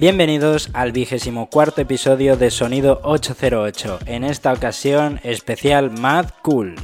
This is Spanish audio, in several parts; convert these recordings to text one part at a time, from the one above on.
Bienvenidos al vigésimo cuarto episodio de Sonido 808, en esta ocasión especial Mad Cool.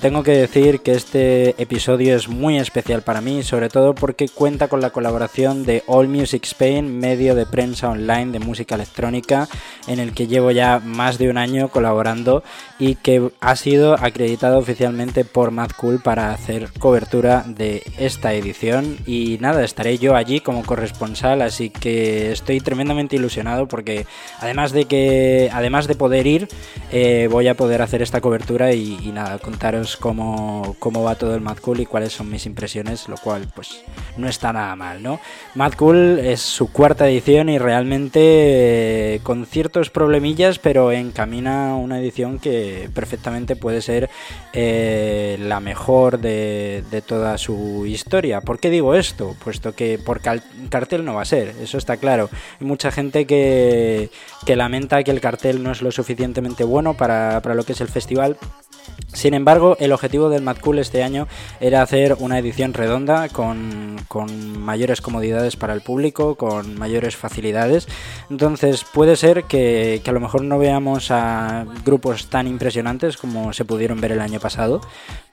Tengo que decir que este episodio es muy especial para mí, sobre todo porque cuenta con la colaboración de All Music Spain, medio de prensa online de música electrónica, en el que llevo ya más de un año colaborando y que ha sido acreditado oficialmente por Mad Cool para hacer cobertura de esta edición. Y nada, estaré yo allí como corresponsal, así que estoy tremendamente ilusionado porque además de que, además de poder ir, eh, voy a poder hacer esta cobertura y, y nada, contaros cómo, cómo va todo el Mad Cool y cuáles son mis impresiones, lo cual pues no está nada mal, ¿no? Mad Cool es su cuarta edición y realmente eh, con ciertos problemillas, pero encamina una edición que perfectamente puede ser eh, la mejor de, de, toda su historia. ¿Por qué digo esto? Puesto que por cartel no va a ser, eso está claro. Hay mucha gente que, que lamenta que el cartel no es lo suficientemente bueno para, para lo que es el festival. Sin embargo, el objetivo del Mad Cool este año era hacer una edición redonda con, con, mayores comodidades para el público, con mayores facilidades. Entonces puede ser que, que, a lo mejor no veamos a grupos tan impresionantes como se pudieron ver el año pasado,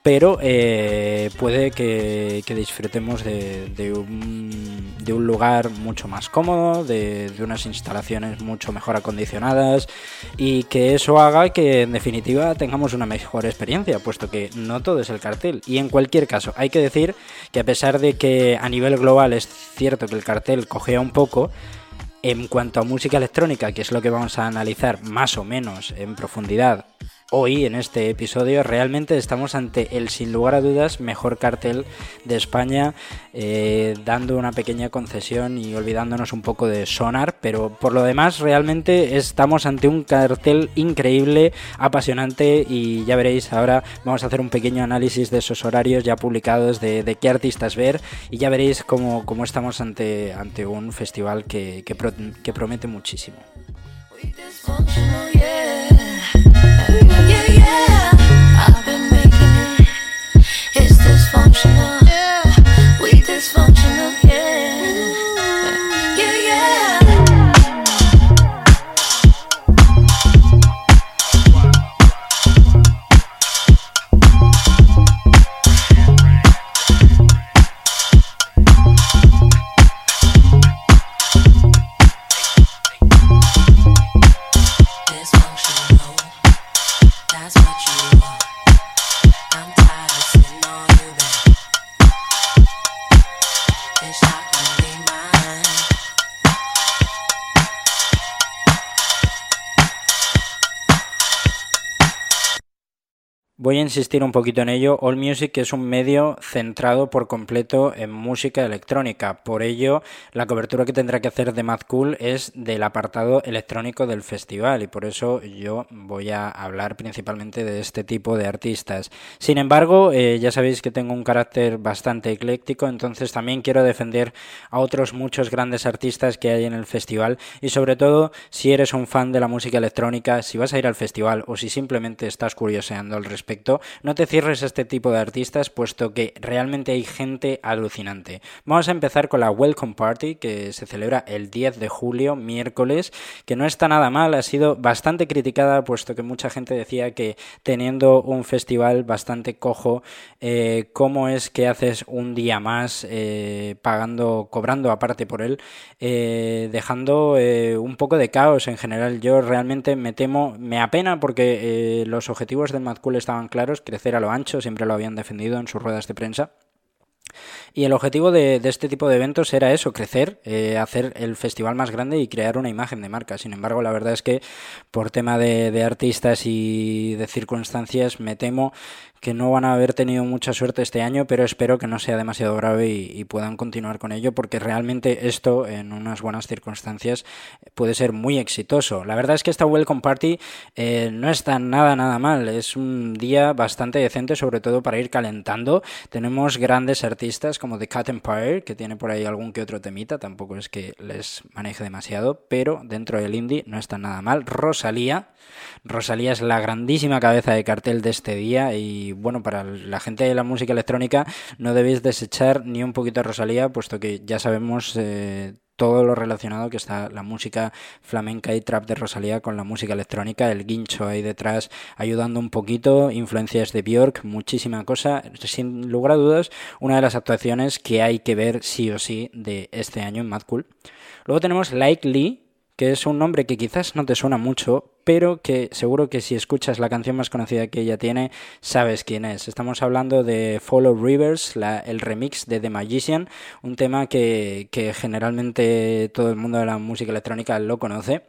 pero eh, puede que, que disfrutemos de, un, lugar mucho más cómodo, de, de, unas instalaciones mucho mejor acondicionadas y que eso haga que en definitiva tengamos una mejor experiencia, puesto que no todo es el cartel. Y en cualquier caso, hay que decir que a pesar de que a nivel global es cierto que el cartel cogea un poco, en cuanto a música electrónica, que es lo que vamos a analizar más o menos en profundidad Hoy en este episodio realmente estamos ante el sin lugar a dudas mejor cartel de España, eh, dando una pequeña concesión y olvidándonos un poco de sonar, pero por lo demás realmente estamos ante un cartel increíble, apasionante y ya veréis ahora vamos a hacer un pequeño análisis de esos horarios ya publicados de, qué artistas ver y ya veréis cómo, cómo estamos ante, ante un festival que, que promete muchísimo. Dysfunctional. Yeah. Insistir un poquito en ello. All Music es un medio centrado por completo en música electrónica. Por ello, la cobertura que tendrá que hacer de Mad Cool es del apartado electrónico del festival y por eso yo voy a hablar principalmente de este tipo de artistas. Sin embargo, eh, ya sabéis que tengo un carácter bastante ecléctico, entonces también quiero defender a otros muchos grandes artistas que hay en el festival y sobre todo si eres un fan de la música electrónica, si vas a ir al festival o si simplemente estás curioseando al respecto no te cierres este tipo de artistas, puesto que realmente hay gente alucinante. Vamos a empezar con la Welcome Party, que se celebra el 10 de julio, miércoles, que no está nada mal, ha sido bastante criticada, puesto que mucha gente decía que teniendo un festival bastante cojo, eh, ¿cómo es que haces un día más eh, pagando, cobrando aparte por él, eh, dejando un poco de caos en general? Yo realmente me temo, me apena porque los objetivos del Mad Cool estaban claros, crecer a lo ancho, siempre lo habían defendido en sus ruedas de prensa. Y el objetivo de, este tipo de eventos era eso, crecer, eh, hacer el festival más grande y crear una imagen de marca. Sin embargo, la verdad es que por tema de, de artistas y de circunstancias, me temo que no van a haber tenido mucha suerte este año, pero espero que no sea demasiado grave y, puedan continuar con ello, porque realmente esto, en unas buenas circunstancias, puede ser muy exitoso. La verdad es que esta Welcome Party eh, no está nada, nada mal. Es un día bastante decente, sobre todo para ir calentando. Tenemos grandes artistas como The Cat Empire, que tiene por ahí algún que otro temita, tampoco es que les maneje demasiado, pero dentro del indie no está nada mal. Rosalía, Rosalía es la grandísima cabeza de cartel de este día y bueno, para la gente de la música electrónica no debéis desechar ni un poquito de Rosalía, puesto que ya sabemos eh, todo lo relacionado que está la música flamenca y trap de Rosalía con la música electrónica, el guincho ahí detrás ayudando un poquito, influencias de Björk, muchísima cosa, sin lugar a dudas, una de las actuaciones que hay que ver sí o sí de este año en Mad Cool. Luego tenemos Like Lee, que es un nombre que quizás no te suena mucho, pero que seguro que si escuchas la canción más conocida que ella tiene, sabes quién es. Estamos hablando de Follow Rivers, el remix de The Magician, un tema que, que generalmente todo el mundo de la música electrónica lo conoce.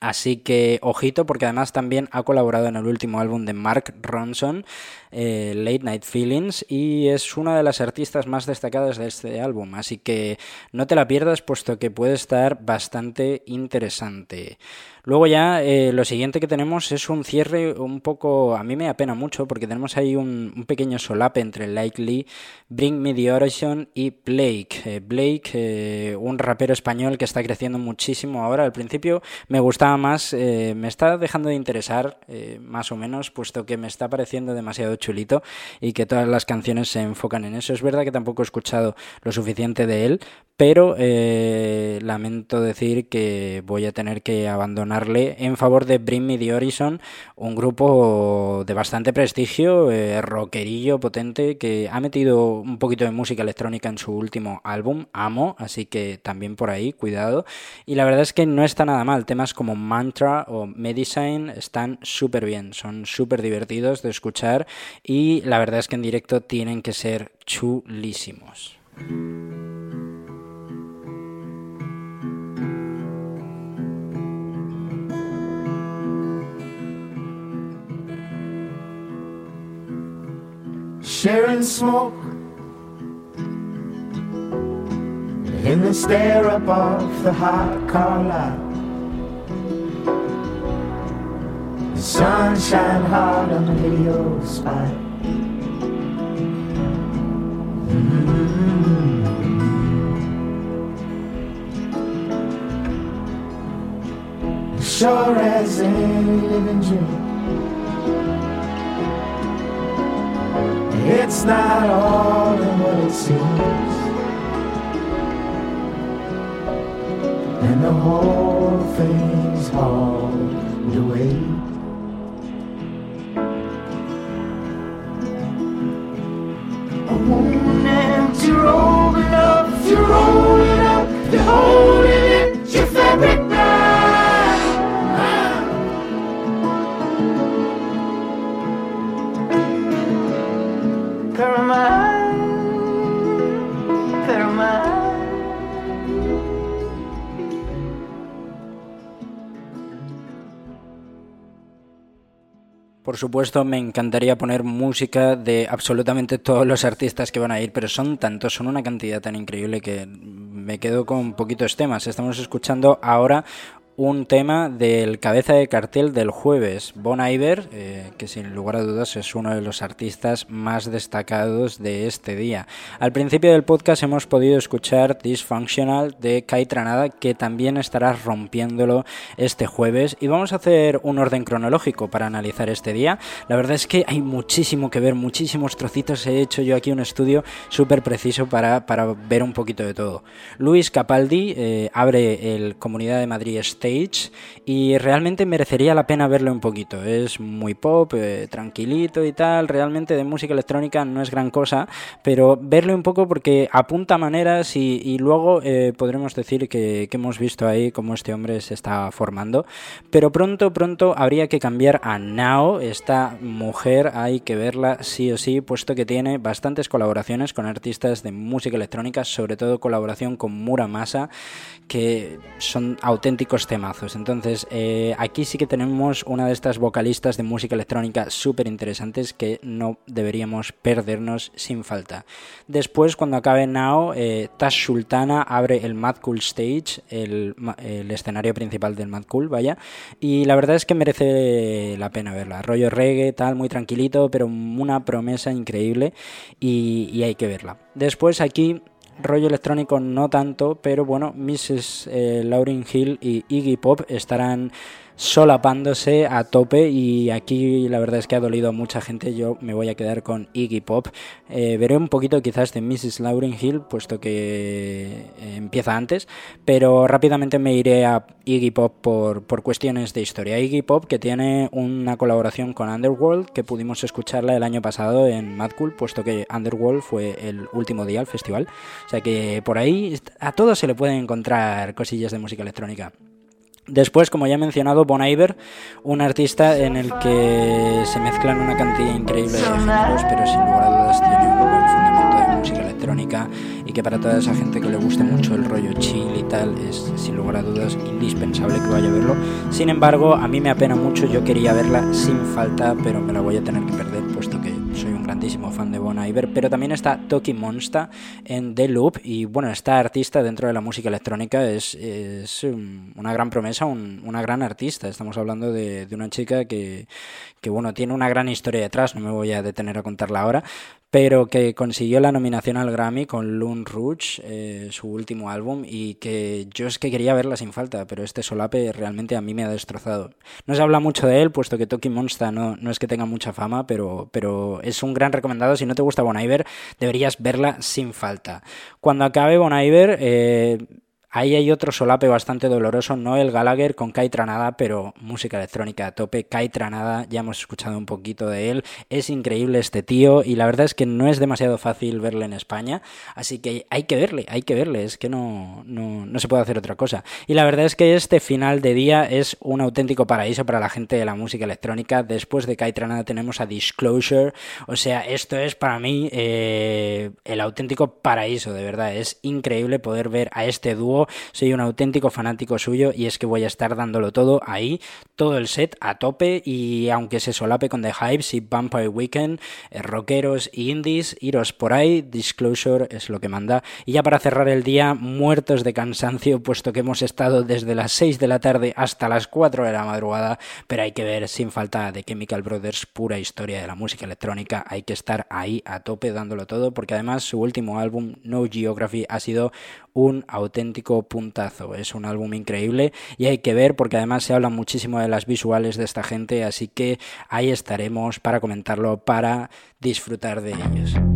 Así que ojito porque además también ha colaborado en el último álbum de Mark Ronson, eh, Late Night Feelings, y es una de las artistas más destacadas de este álbum. Así que no te la pierdas puesto que puede estar bastante interesante. Luego ya eh, lo siguiente que tenemos es un cierre un poco, a mí me apena mucho porque tenemos ahí un, pequeño solape entre Likely, Bring Me The Horizon y Blake. Eh, Blake, un rapero español que está creciendo muchísimo ahora. Al principio me gustaba más, me está dejando de interesar más o menos, puesto que me está pareciendo demasiado chulito y que todas las canciones se enfocan en eso. Es verdad que tampoco he escuchado lo suficiente de él, pero lamento decir que voy a tener que abandonar en favor de Bring Me The Horizon, un grupo de bastante prestigio, eh, rockerillo potente, que ha metido un poquito de música electrónica en su último álbum, Amo, así que también por ahí, cuidado. Y la verdad es que no está nada mal, temas como Mantra o Medicine están súper bien, son súper divertidos de escuchar y la verdad es que en directo tienen que ser chulísimos. sharing smoke in the stare up of the hot car lot. Sunshine hard on the video spot. Mm-hmm. Sure as any living dream. It's not all in what it seems. And the whole thing's hauled away. moaning, you're rolling up, you're rolling up, you're holding up. Por supuesto, me encantaría poner música de absolutamente todos los artistas que van a ir, pero son tantos, son una cantidad tan increíble que me quedo con poquitos temas. Estamos escuchando ahora un tema del cabeza de cartel del jueves, Bon Iver, eh, que sin lugar a dudas es uno de los artistas más destacados de este día. Al principio del podcast hemos podido escuchar Dysfunctional de Kai Tranada, que también estará rompiéndolo este jueves. Y vamos a hacer un orden cronológico para analizar este día. La verdad es que hay muchísimo que ver, muchísimos trocitos. He hecho yo aquí un estudio súper preciso para, para, ver un poquito de todo. Luis Capaldi eh, abre el Comunidad de Madrid State Y realmente merecería la pena verlo un poquito. Es muy pop, eh, tranquilito y tal, realmente de música electrónica no es gran cosa, pero verle un poco porque apunta maneras y, luego eh, podremos decir que, que, hemos visto ahí cómo este hombre se está formando. Pero pronto, pronto habría que cambiar a Nao, esta mujer hay que verla sí o sí, puesto que tiene bastantes colaboraciones con artistas de música electrónica, sobre todo colaboración con Muramasa, que son auténticos temazos. Entonces, eh, aquí sí que tenemos una de estas vocalistas de música electrónica súper interesantes que no deberíamos perdernos sin falta. Después, cuando acabe Now, eh, Tash Sultana abre el Mad Cool Stage, el, escenario principal del Mad Cool, vaya, y la verdad es que merece la pena verla. Rollo reggae, tal, muy tranquilito, pero una promesa increíble y, y hay que verla. Después aquí rollo electrónico no tanto, pero bueno, Mrs. Eh, Lauryn Hill y Iggy Pop estarán solapándose a tope y aquí la verdad es que ha dolido a mucha gente, yo me voy a quedar con Iggy Pop. Eh, veré un poquito quizás de Mrs. Lauryn Hill, puesto que eh, empieza antes, pero rápidamente me iré a Iggy Pop por, por cuestiones de historia. Iggy Pop que tiene una colaboración con Underworld que pudimos escucharla el año pasado en Mad Cool, puesto que Underworld fue el último día al festival. O sea que por ahí a todos se le pueden encontrar cosillas de música electrónica. Después, como ya he mencionado, Bon Iver, un artista en el que se mezclan una cantidad increíble de géneros, pero sin lugar a dudas tiene un buen fundamento de música electrónica y que para toda esa gente que le guste mucho el rollo chill y tal, es sin lugar a dudas indispensable que vaya a verlo. Sin embargo, a mí me apena mucho, yo quería verla sin falta, pero me la voy a tener que perder puesto que soy un grandísimo fan de Bon Iver, pero también está Toki Monsta en The Loop y bueno, esta artista dentro de la música electrónica es, es una gran promesa, una gran artista. Estamos hablando de, una chica que, que bueno, tiene una gran historia detrás, no me voy a detener a contarla ahora, pero que consiguió la nominación al Grammy con Loon Rouge, eh, su último álbum, y que yo es que quería verla sin falta, pero este solape realmente a mí me ha destrozado. No se habla mucho de él, puesto que Toki Monster no, no es que tenga mucha fama, pero, pero es un gran recomendado. Si no te gusta Bon Iver, deberías verla sin falta. Cuando acabe Bon Iver, eh, Ahí hay otro solape bastante doloroso, no el Gallagher con Kai Tranada, pero música electrónica a tope. Kai Tranada, ya hemos escuchado un poquito de él. Es increíble este tío y la verdad es que no es demasiado fácil verle en España, así que hay que verle, hay que verle, es que no, no, no se puede hacer otra cosa. Y la verdad es que este final de día es un auténtico paraíso para la gente de la música electrónica. Después de Kai Tranada tenemos a Disclosure, o sea, esto es para mí eh, el auténtico paraíso, de verdad. Es increíble poder ver a este dúo soy un auténtico fanático suyo y es que voy a estar dándolo todo ahí, todo el set a tope y aunque se solape con The Hypes y Vampire Weekend, eh, rockeros y indies, iros por ahí, Disclosure es lo que manda. Y ya para cerrar el día, muertos de cansancio, puesto que hemos estado desde las 6 de la tarde hasta las 4 de la madrugada, pero hay que ver sin falta de Chemical Brothers, pura historia de la música electrónica, hay que estar ahí a tope dándolo todo, porque además su último álbum, No Geography, ha sido un auténtico puntazo. Es un álbum increíble y hay que ver porque además se habla muchísimo de las visuales de esta gente, así que ahí estaremos para comentarlo, para disfrutar de ellos.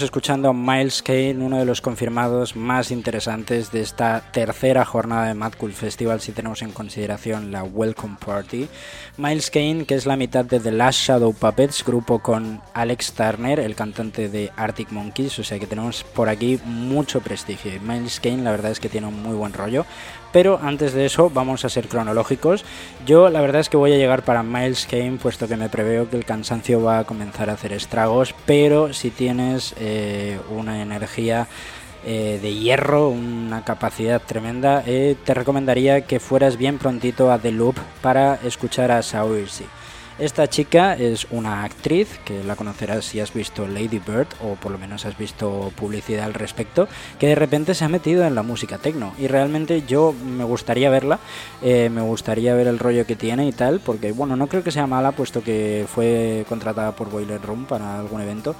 Estamos escuchando a Miles Kane, uno de los confirmados más interesantes de esta tercera jornada de Mad Cool Festival, si tenemos en consideración la Welcome Party. Miles Kane, que es la mitad de The Last Shadow Puppets, grupo con Alex Turner, el cantante de Arctic Monkeys, o sea que tenemos por aquí mucho prestigio. Miles Kane, la verdad es que tiene un muy buen rollo. Pero antes de eso, vamos a ser cronológicos. Yo la verdad es que voy a llegar para Miles Kane, puesto que me preveo que el cansancio va a comenzar a hacer estragos. Pero si tienes eh, una energía eh, de hierro, una capacidad tremenda, eh, te recomendaría que fueras bien prontito a The Loop para escuchar a Saoirse. Esta chica es una actriz que la conocerás si has visto Lady Bird o por lo menos has visto publicidad al respecto, que de repente se ha metido en la música techno y realmente yo me gustaría verla, eh, me gustaría ver el rollo que tiene y tal, porque bueno, no creo que sea mala puesto que fue contratada por Boiler Room para algún evento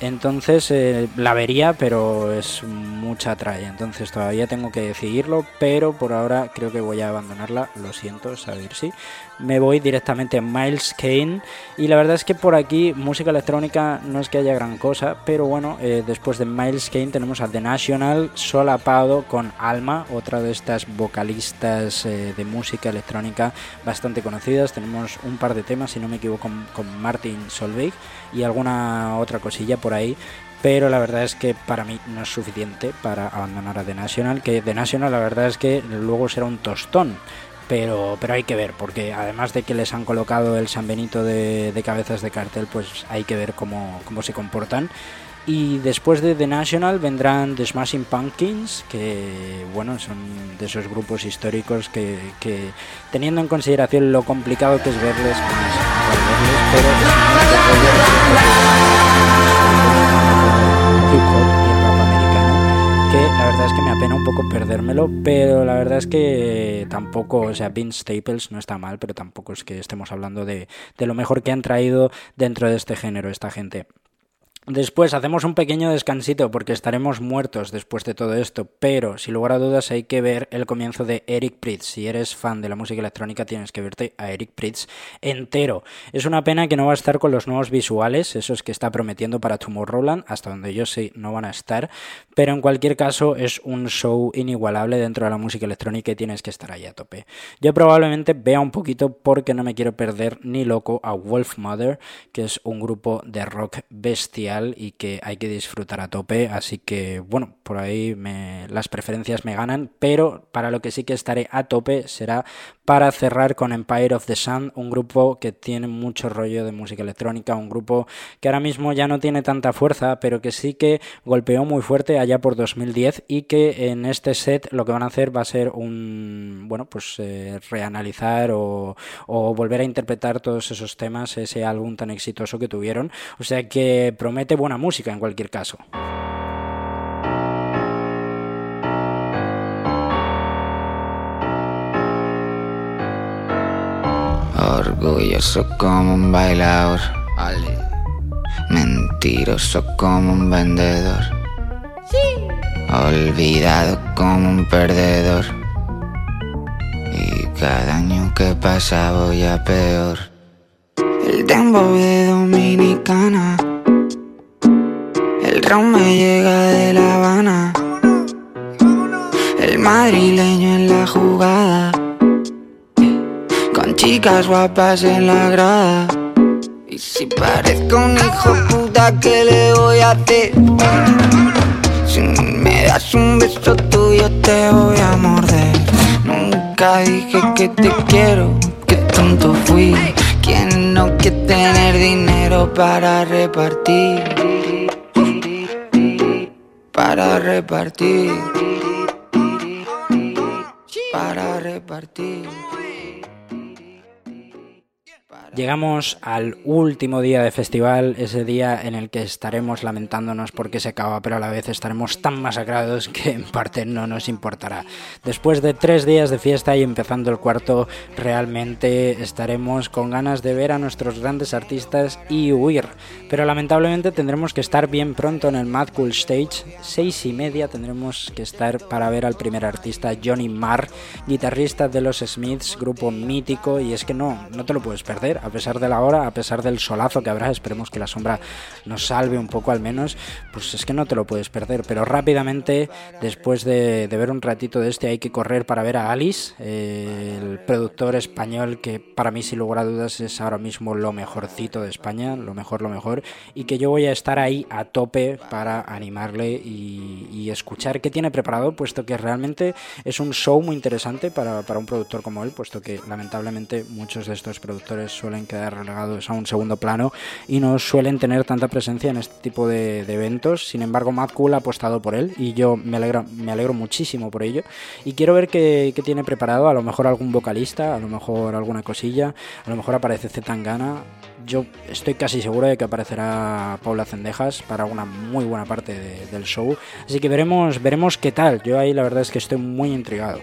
entonces eh, la vería, pero es mucha tralla. Entonces todavía tengo que decidirlo, pero por ahora creo que voy a abandonarla. Lo siento, saber si. Me voy directamente a Miles Kane. Y la verdad es que por aquí música electrónica no es que haya gran cosa, pero bueno, eh, después de Miles Kane tenemos a The National solapado con Alma, otra de estas vocalistas eh, de música electrónica bastante conocidas. Tenemos un par de temas, si no me equivoco, con, con Martin Solveig y alguna otra cosilla por ahí pero la verdad es que para mí no es suficiente para abandonar a The National, que The National la verdad es que luego será un tostón, pero, pero hay que ver, porque además de que les han colocado el San Benito de, de cabezas de cartel, pues hay que ver cómo, cómo se comportan. Y después de The National vendrán The Smashing Pumpkins, que bueno, son de esos grupos históricos que, que teniendo en consideración lo complicado que es verles, pues, verles pero la verdad es que me apena un poco perdérmelo, pero la verdad es que tampoco, o sea, Vince Staples no está mal, pero tampoco es que estemos hablando de, de lo mejor que han traído dentro de este género esta gente. Después hacemos un pequeño descansito porque estaremos muertos después de todo esto, pero sin lugar a dudas hay que ver el comienzo de Eric Pritz. Si eres fan de la música electrónica tienes que verte a Eric Pritz entero. Es una pena que no va a estar con los nuevos visuales, esos que está prometiendo para Tomorrowland, hasta donde yo sé no van a estar, pero en cualquier caso es un show inigualable dentro de la música electrónica y tienes que estar ahí a tope. Yo probablemente vea un poquito porque no me quiero perder ni loco a Wolf Mother, que es un grupo de rock y que hay que disfrutar a tope. Así que, bueno, por ahí las preferencias me ganan, pero para lo que sí que estaré a tope será para cerrar con Empire of the Sun, un grupo que tiene mucho rollo de música electrónica, un grupo que ahora mismo ya no tiene tanta fuerza, pero que sí que golpeó muy fuerte allá por 2010 y que en este set lo que van a hacer va a ser un, bueno, pues eh, reanalizar o, o volver a interpretar todos esos temas, ese álbum tan exitoso que tuvieron. O sea que promete buena música en cualquier caso. Orgulloso como un bailador, mentiroso como un vendedor, olvidado como un perdedor. Y cada año que pasa voy a peor. El tempo de Dominicana, me llega de La Habana, el madrileño en la jugada con chicas guapas en la grada. Y si parezco un hijo puta, ¿qué le voy a hacer? Si me das un beso tuyo, te voy a morder. Nunca dije que te quiero, que tonto fui. Quien no quiere tener dinero para repartir. Para repartir. Para repartir. Llegamos al último día de festival, ese día en el que estaremos lamentándonos porque se acaba, pero a la vez estaremos tan masacrados que en parte no nos importará. Después de tres días de fiesta y empezando el cuarto, realmente estaremos con ganas de ver a nuestros grandes artistas y huir. Pero lamentablemente tendremos que estar bien pronto en el Mad Cool Stage. Seis y media tendremos que estar para ver al primer artista, Johnny Marr, guitarrista de los Smiths, grupo mítico, y es que no, no te lo puedes perder a pesar de la hora, a pesar del solazo que habrá, esperemos que la sombra nos salve un poco al menos, pues es que no te lo puedes perder. Pero rápidamente, después de, ver un ratito de este, hay que correr para ver a Alice, el productor español que para mí sin lugar a dudas es ahora mismo lo mejorcito de España, lo mejor, lo mejor, y que yo voy a estar ahí a tope para animarle y, y escuchar qué tiene preparado, puesto que realmente es un show muy interesante para, para un productor como él, puesto que lamentablemente muchos de estos productores suelen quedar relegados a un segundo plano y no suelen tener tanta presencia en este tipo de, eventos. Sin embargo, Mad Cool ha apostado por él y yo me alegro, me alegro muchísimo por ello. Y quiero ver qué, qué tiene preparado, a lo mejor algún vocalista, a lo mejor alguna cosilla, a lo mejor aparece Zetangana. Yo estoy casi seguro de que aparecerá Paula Cendejas para una muy buena parte del show. Así que veremos, veremos qué tal. Yo ahí la verdad es que estoy muy intrigado.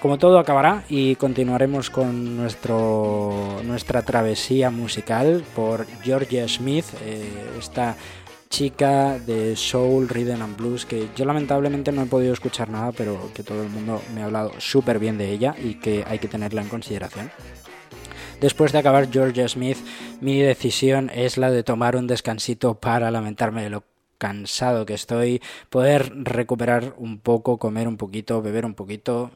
Como todo acabará y continuaremos con nuestro, nuestra travesía musical por Georgia Smith, eh, esta chica de soul, rhythm and blues que yo lamentablemente no he podido escuchar nada, pero que todo el mundo me ha hablado súper bien de ella y que hay que tenerla en consideración. Después de acabar Georgia Smith, mi decisión es la de tomar un descansito para lamentarme de lo cansado que estoy, poder recuperar un poco, comer un poquito, beber un poquito,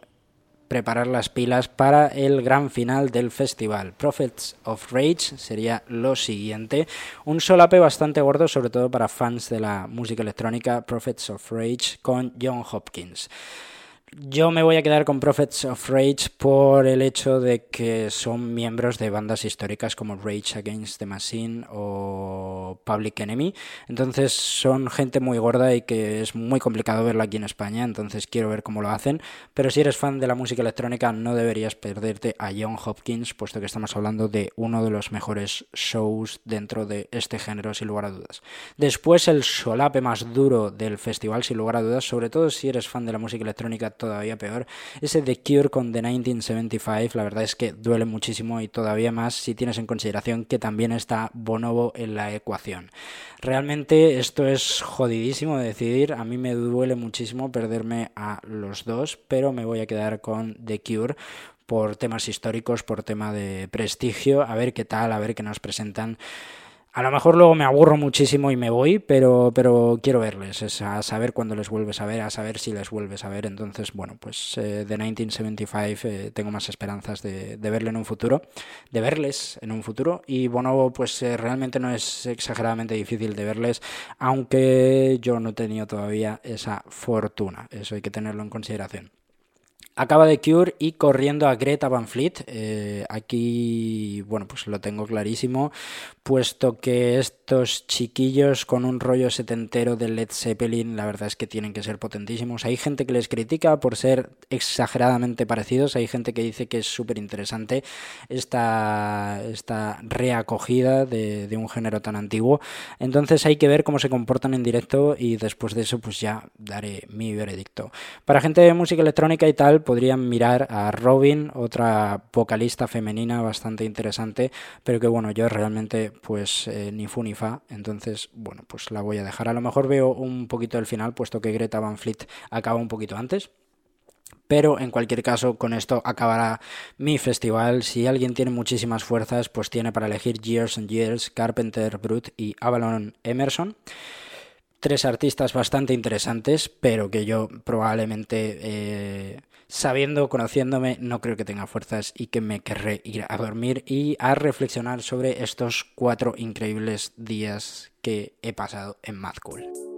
preparar las pilas para el gran final del festival. Prophets of Rage sería lo siguiente. Un solape bastante gordo, sobre todo para fans de la música electrónica, Prophets of Rage con John Hopkins. Yo me voy a quedar con Prophets of Rage por el hecho de que son miembros de bandas históricas como Rage Against the Machine o Public Enemy. Entonces son gente muy gorda y que es muy complicado verla aquí en España. Entonces quiero ver cómo lo hacen. Pero si eres fan de la música electrónica no deberías perderte a John Hopkins, puesto que estamos hablando de uno de los mejores shows dentro de este género, sin lugar a dudas. Después el solape más duro del festival, sin lugar a dudas, sobre todo si eres fan de la música electrónica todavía peor. Ese The Cure con The 1975, la verdad es que duele muchísimo y todavía más si tienes en consideración que también está Bonobo en la ecuación. Realmente esto es jodidísimo de decidir, a mí me duele muchísimo perderme a los dos, pero me voy a quedar con The Cure por temas históricos, por tema de prestigio, a ver qué tal, a ver qué nos presentan. A lo mejor luego me aburro muchísimo y me voy, pero, pero quiero verles, es a saber cuándo les vuelves a ver, a saber si les vuelves a ver. Entonces, bueno, pues eh, de 1975 eh, tengo más esperanzas de, de, verle en un futuro, de verles en un futuro. Y bueno, pues eh, realmente no es exageradamente difícil de verles, aunque yo no he tenido todavía esa fortuna. Eso hay que tenerlo en consideración. Acaba de Cure y corriendo a Greta Van Fleet. Eh, aquí, bueno, pues lo tengo clarísimo, puesto que estos chiquillos con un rollo setentero de Led Zeppelin, la verdad es que tienen que ser potentísimos. Hay gente que les critica por ser exageradamente parecidos, hay gente que dice que es súper interesante esta, esta reacogida de, de un género tan antiguo. Entonces hay que ver cómo se comportan en directo y después de eso pues ya daré mi veredicto. Para gente de música electrónica y tal, podrían mirar a Robin, otra vocalista femenina bastante interesante, pero que bueno, yo realmente pues eh, ni fu ni fa, entonces bueno, pues la voy a dejar. A lo mejor veo un poquito el final, puesto que Greta Van Fleet acaba un poquito antes, pero en cualquier caso, con esto acabará mi festival. Si alguien tiene muchísimas fuerzas, pues tiene para elegir Years and Years, Carpenter Brut y Avalon Emerson tres artistas bastante interesantes, pero que yo probablemente, eh, sabiendo, conociéndome, no creo que tenga fuerzas y que me querré ir a dormir y a reflexionar sobre estos cuatro increíbles días que he pasado en Mad Cool.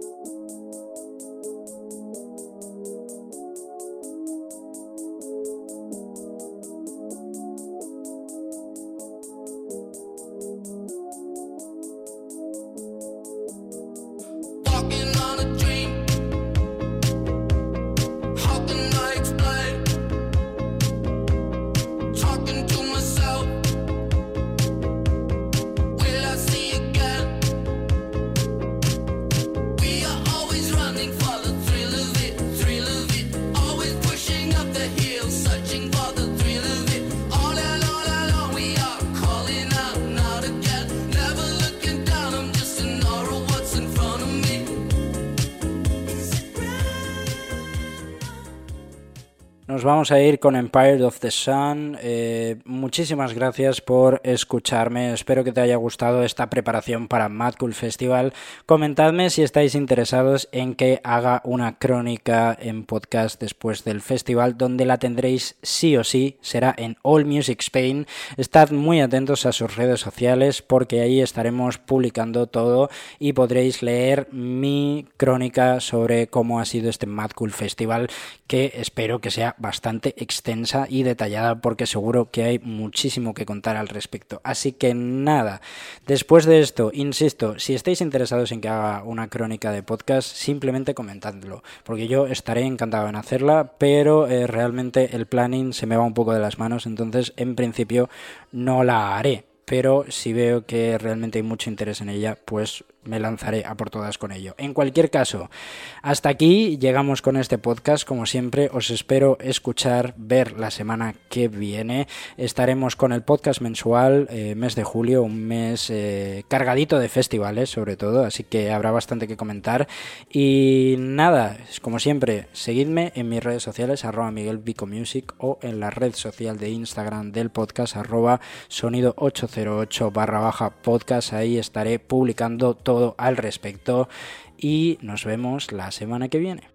Nos vamos a ir con Empire of the Sun. Eh, muchísimas gracias por escucharme. Espero que te haya gustado esta preparación para Mad Cool Festival. Comentadme si estáis interesados en que haga una crónica en podcast después del festival, donde la tendréis sí o sí. Será en All Music Spain. Estad muy atentos a sus redes sociales porque ahí estaremos publicando todo y podréis leer mi crónica sobre cómo ha sido este Mad Cool Festival que espero que sea bastante extensa y detallada porque seguro que hay muchísimo que contar al respecto. Así que nada, después de esto, insisto, si estáis interesados en que haga una crónica de podcast, simplemente comentadlo, porque yo estaré encantado en hacerla, pero eh, realmente el planning se me va un poco de las manos, entonces en principio no la haré pero si veo que realmente hay mucho interés en ella, pues me lanzaré a por todas con ello. En cualquier caso, hasta aquí llegamos con este podcast. Como siempre, os espero escuchar, ver la semana que viene. Estaremos con el podcast mensual, eh, mes de julio, un mes eh, cargadito de festivales, sobre todo, así que habrá bastante que comentar. Y nada, como siempre, seguidme en mis redes sociales, arroba Miguel Music o en la red social de Instagram del podcast, arroba sonido 808 barra baja podcast. Ahí estaré publicando todo al respecto y nos vemos la semana que viene.